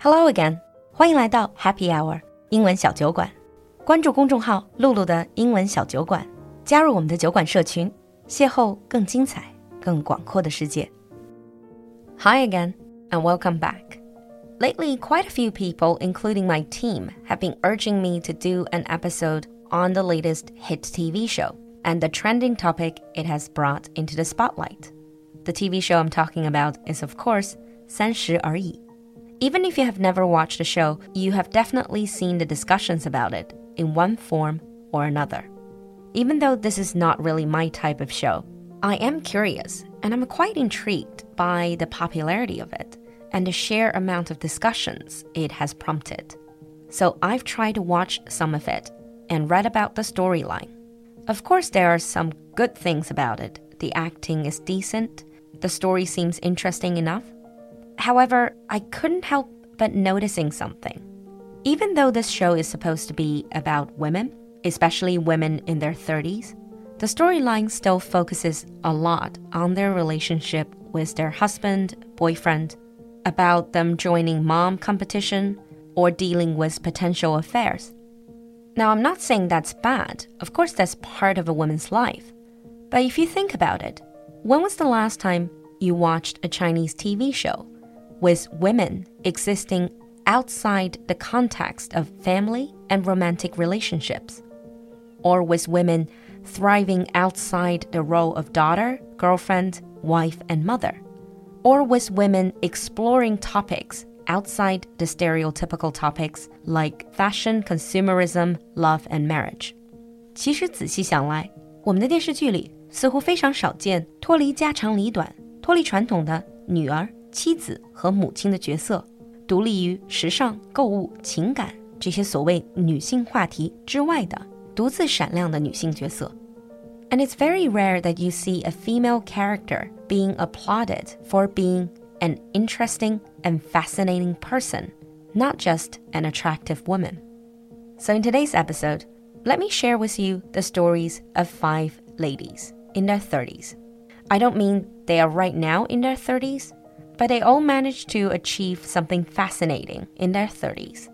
Hello again，欢迎来到 Happy Hour 英文小酒馆。关注公众号“露露的英文小酒馆”，加入我们的酒馆社群，邂逅更精彩、更广阔的世界。Hi again and welcome back. Lately, quite a few people, including my team, have been urging me to do an episode on the latest hit TV show and the trending topic it has brought into the spotlight. The TV show I'm talking about is, of course, 三十而已. Even if you have never watched the show, you have definitely seen the discussions about it in one form or another. Even though this is not really my type of show, I am curious and I'm quite intrigued by the popularity of it and the sheer amount of discussions it has prompted. So I've tried to watch some of it and read about the storyline. Of course, there are some good things about it. The acting is decent, the story seems interesting enough However, I couldn't help but noticing something. Even though this show is supposed to be about women, especially women in their 30s, the storyline still focuses a lot on their relationship with their husband, boyfriend, about them joining mom competition, or dealing with potential affairs. Now, I'm not saying that's bad. Of course, that's part of a woman's life. But if you think about it, when was the last time you watched a Chinese TV show with women existing outside the context of family and romantic relationships, or with women thriving outside the role of daughter, girlfriend, wife, and mother, or with women exploring topics outside the stereotypical topics like fashion, consumerism, love, and marriage. 其实仔细想来，我们的电视剧里似乎非常少见脱离家长里短、脱离传统的女儿 妻子和母亲的角色，独立于时尚、购物、情感这些所谓女性话题之外的独自闪亮的女性角色。And it's very rare that you see a female character being applauded for being an interesting and fascinating person, not just an attractive woman. So, in today's episode, let me share with you the stories of five ladies in their 30s. I don't mean they are right now in their 30s, but they all managed to achieve something fascinating in their 30s.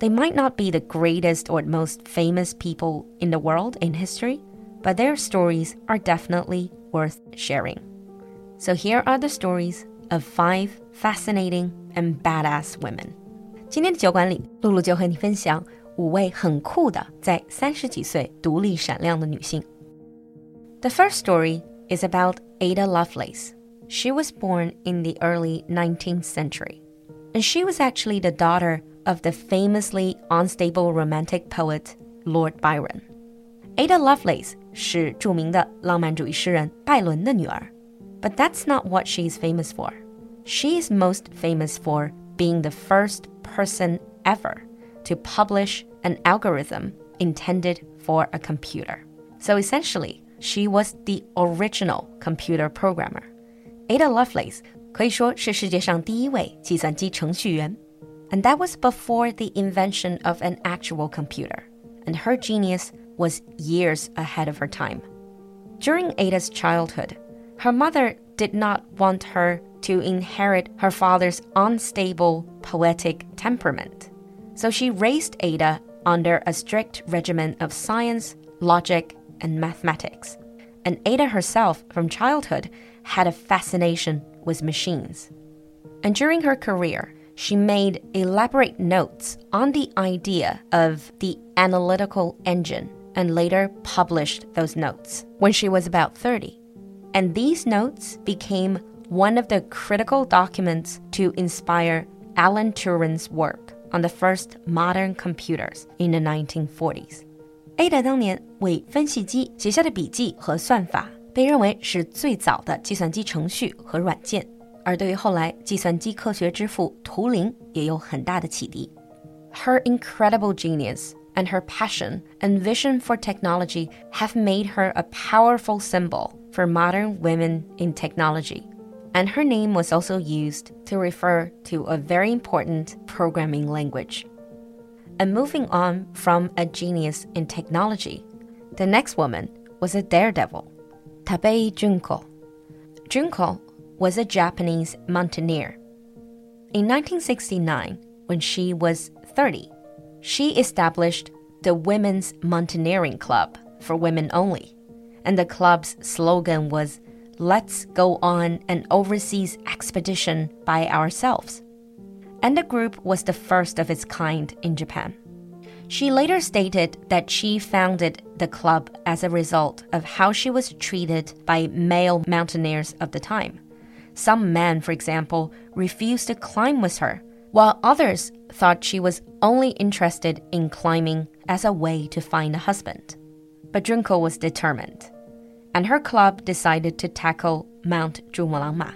They might not be the greatest or most famous people in the world in history, but their stories are definitely worth sharing. So here are the stories of five fascinating and badass women. 今天的酒馆里，露露就和你分享五位很酷的在三十几岁独立闪亮的女性。The first story is about Ada Lovelace. She was born in the early 19th century, and she was actually the daughter of the famously unstable romantic poet Lord Byron. Ada Lovelace 是着名的浪漫主义诗人拜伦的女儿, but that's not what she's famous for. She is most famous for being the first person ever to publish an algorithm intended for a computer. So essentially, she was the original computer programmer. Ada Lovelace 可以说是世界上第一位计算机程序员，and that was before the invention of an actual computer. And her genius was years ahead of her time. During Ada's childhood, her mother did not want her to inherit her father's unstable poetic temperament. So she raised Ada under a strict regimen of science, logic, and mathematics. And Ada herself, from childhood, had a fascination with machines. And during her career, she made elaborate notes on the idea of the analytical engine and later published those notes when she was about 30. And these notes became one of the critical documents to inspire Alan Turing's work on the first modern computers in the 1940s. Ada 当年为分析机写下的笔记和算法 被认为是最早的计算机程序和软件，而对于后来计算机科学之父图灵也有很大的启迪。Her incredible genius and her passion and vision for technology have made her a powerful symbol for modern women in technology. And her name was also used to refer to a very important programming language. And moving on from a genius in technology, the next woman was a daredevil. Tabei Junko. Junko was a Japanese mountaineer. In 1969, when she was 30. She established the Women's Mountaineering Club for women only, and the club's slogan was Let's go on an overseas expedition by ourselves. And the group was the first of its kind in Japan. She later stated that she founded the club as a result of how she was treated by male mountaineers of the time. Some men, for example, refused to climb with her, while others thought she was only interested in climbing as a way to find a husband. But Junko was determined, and her club decided to tackle Mount Zhumulangma.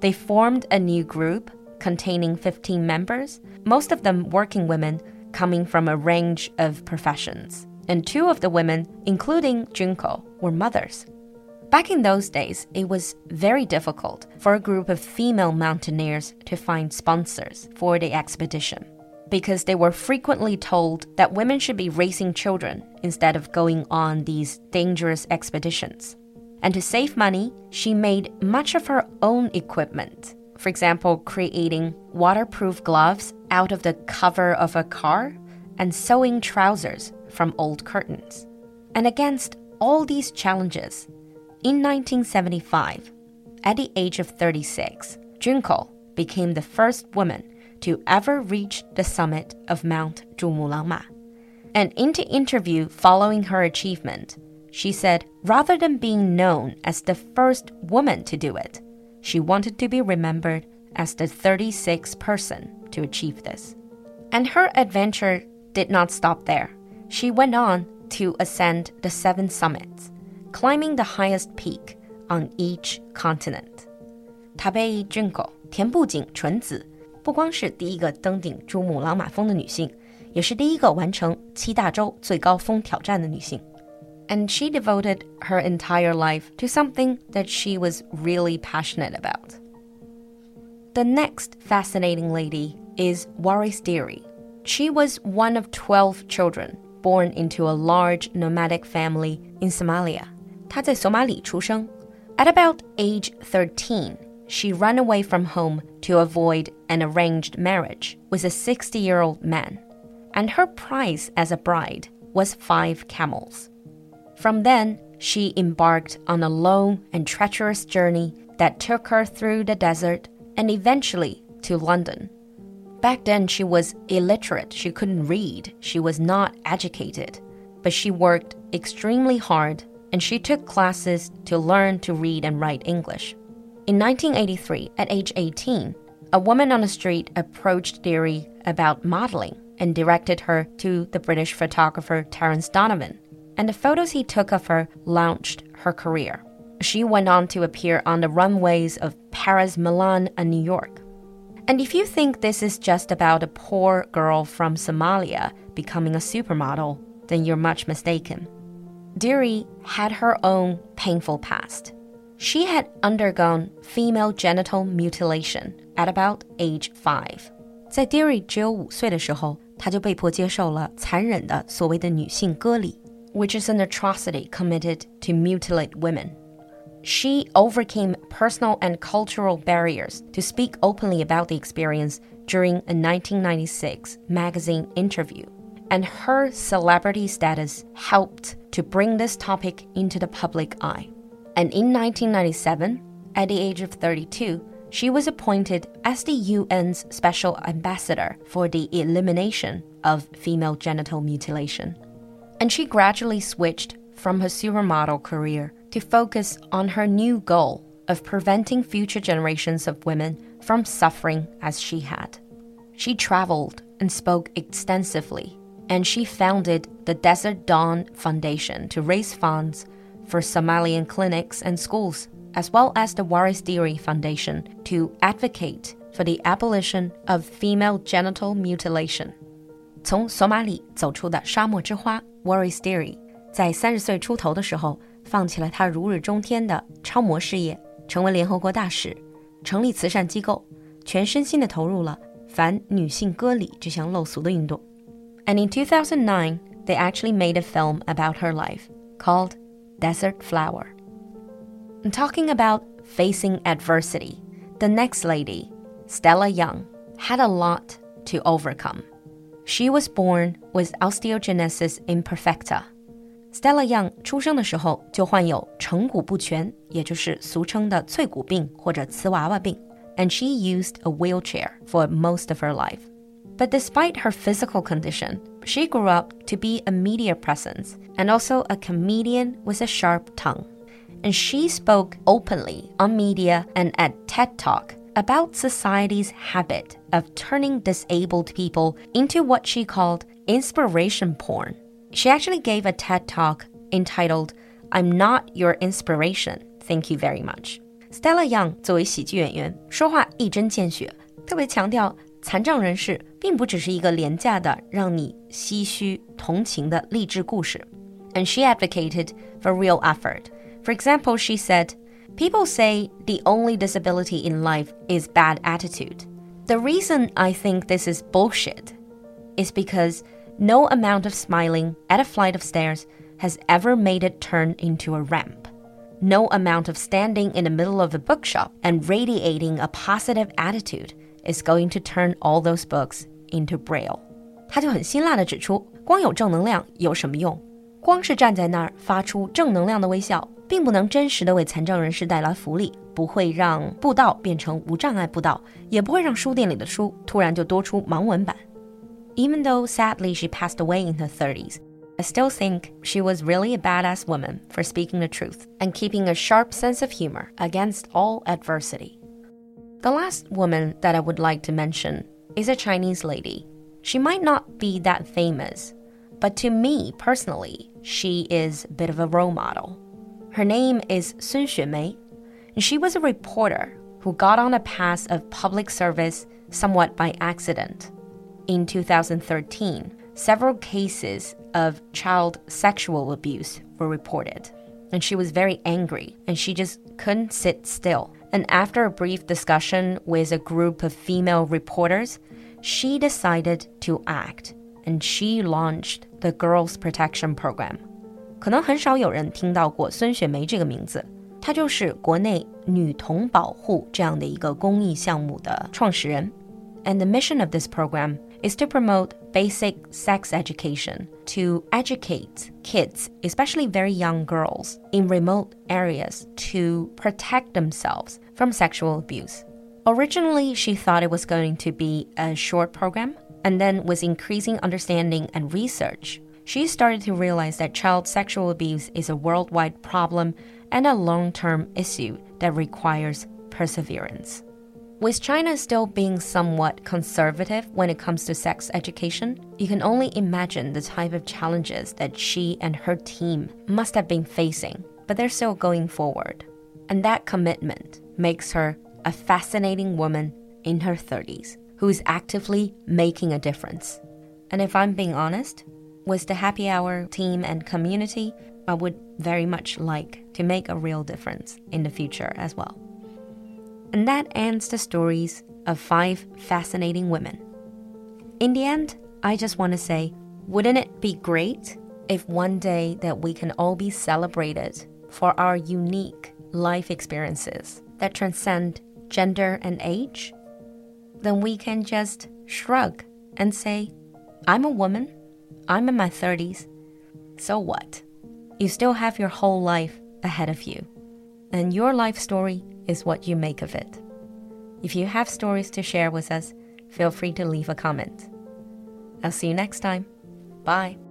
They formed a new group containing 15 members, most of them working women coming from a range of professions. And two of the women, including Junko, were mothers. Back in those days, it was very difficult for a group of female mountaineers to find sponsors for the expedition because they were frequently told that women should be raising children instead of going on these dangerous expeditions. And to save money, she made much of her own equipment for example, creating waterproof gloves out of the cover of a car and sewing trousers from old curtains. And against all these challenges, in 1975, at the age of 36, Junko became the first woman to ever reach the summit of Mount Zhumulangma. And in the interview following her achievement, she said rather than being known as the first woman to do it, she wanted to be remembered as the 36th person to achieve this. And her adventure did not stop there. She went on to ascend the seven summits, climbing the highest peak on each continent. 她被 Junko 田步井纯子不光是第一个登顶珠穆朗玛峰的女性，也是第一个完成七大洲最高峰挑战的女性。 and she devoted her entire life to something that she was really passionate about. The next fascinating lady is Waris Dirie. She was one of 12 children born into a large nomadic family in Somalia. 她在索马里出生. At about age 13, she ran away from home to avoid an arranged marriage with a 60 year old man, and her price as a bride was five camels. From then, she embarked on a long and treacherous journey that took her through the desert and eventually to London. Back then, she was illiterate. She couldn't read. She was not educated. But she worked extremely hard and she took classes to learn to read and write English. In 1983, at age 18, a woman on the street approached Dirie about modeling and directed her to the British photographer Terence Donovan and the photos he took of her launched her career. She went on to appear on the runways of Paris, Milan, and New York. And if you think this is just about a poor girl from Somalia becoming a supermodel, then you're much mistaken. Dirie had her own painful past. She had undergone female genital mutilation at about age five which is an atrocity committed to mutilate women. She overcame personal and cultural barriers to speak openly about the experience during a 1996 magazine interview, and her celebrity status helped to bring this topic into the public eye. And in 1997, at the age of 32, she was appointed as the UN's Special Ambassador for the Elimination of Female Genital Mutilation and she gradually switched from her supermodel career to focus on her new goal of preventing future generations of women from suffering as she had. She traveled and spoke extensively, and she founded the Desert Dawn Foundation to raise funds for Somalian clinics and schools, as well as the Waris Dirie Foundation to advocate for the abolition of female genital mutilation. 从索马里走出的沙漠之花 Waris Dirie，在三十岁出头的时候，放弃了他如日中天的超模事业，成为联合国大使，成立慈善机构，全身心地投入了反女性割礼这项陋俗的运动。And in 2009, they actually made a film about her life called Desert Flower. Talking about facing adversity, the next lady, Stella Young, had a lot to overcome. She was born with osteogenesis imperfecta. Stella Young 出生的时候就患有成骨不全，也就是俗称的脆骨病或者瓷娃娃病，and she used a wheelchair for most of her life. But despite her physical condition, she grew up to be a media presence and also a comedian with a sharp tongue. And she spoke openly on media and at TED Talk about society's habit of turning disabled people into what she called inspiration porn. She actually gave a TED talk entitled, I'm Not Your Inspiration, Thank You Very Much. Stella Young 作为喜剧演员，说话一针见血，特别强调残障人士并不只是一个廉价的让你唏嘘同情的励志故事。And she advocated for real effort. For example, she said, People say the only disability in life is bad attitude. The reason I think this is bullshit is because no amount of smiling at a flight of stairs has ever made it turn into a ramp. No amount of standing in the middle of a bookshop and radiating a positive attitude is going to turn all those books into braille. 他就很辛辣地指出，光有正能量有什么用？光是站在那儿发出正能量的微笑， 并不能真实的为残障人士带来福利，不会让步道变成无障碍步道，也不会让书店里的书突然就多出盲文版。Even though sadly she passed away in her 30s, I still think she was really a badass woman for speaking the truth and keeping a sharp sense of humor against all adversity. The last woman that I would like to mention is a Chinese lady. She might not be that famous, but to me personally, she is a bit of a role model. Her name is Sun Xuemei, and she was a reporter who got on a path of public service somewhat by accident. In 2013, several cases of child sexual abuse were reported, and she was very angry and she just couldn't sit still. And after a brief discussion with a group of female reporters, she decided to act and she launched the Girls Protection Program. 可能很少有人听到过孙雪梅这个名字，她就是国内女童保护这样的一个公益项目的创始人。And the mission of this program is to promote basic sex education, to educate kids, especially very young girls, in remote areas to protect themselves from sexual abuse. Originally, she thought it was going to be a short program, and then with increasing understanding and research, she started to realize that child sexual abuse is a worldwide problem and a long term issue that requires perseverance. With China still being somewhat conservative when it comes to sex education, you can only imagine the type of challenges that she and her team must have been facing, but they're still going forward. And that commitment makes her a fascinating woman in her 30s who is actively making a difference. And if I'm being honest, with the happy hour team and community, I would very much like to make a real difference in the future as well. And that ends the stories of five fascinating women. In the end, I just want to say, wouldn't it be great if one day that we can all be celebrated for our unique life experiences that transcend gender and age? Then we can just shrug and say, I'm a woman I'm in my 30s. So what? You still have your whole life ahead of you. And your life story is what you make of it. If you have stories to share with us, feel free to leave a comment. I'll see you next time. Bye.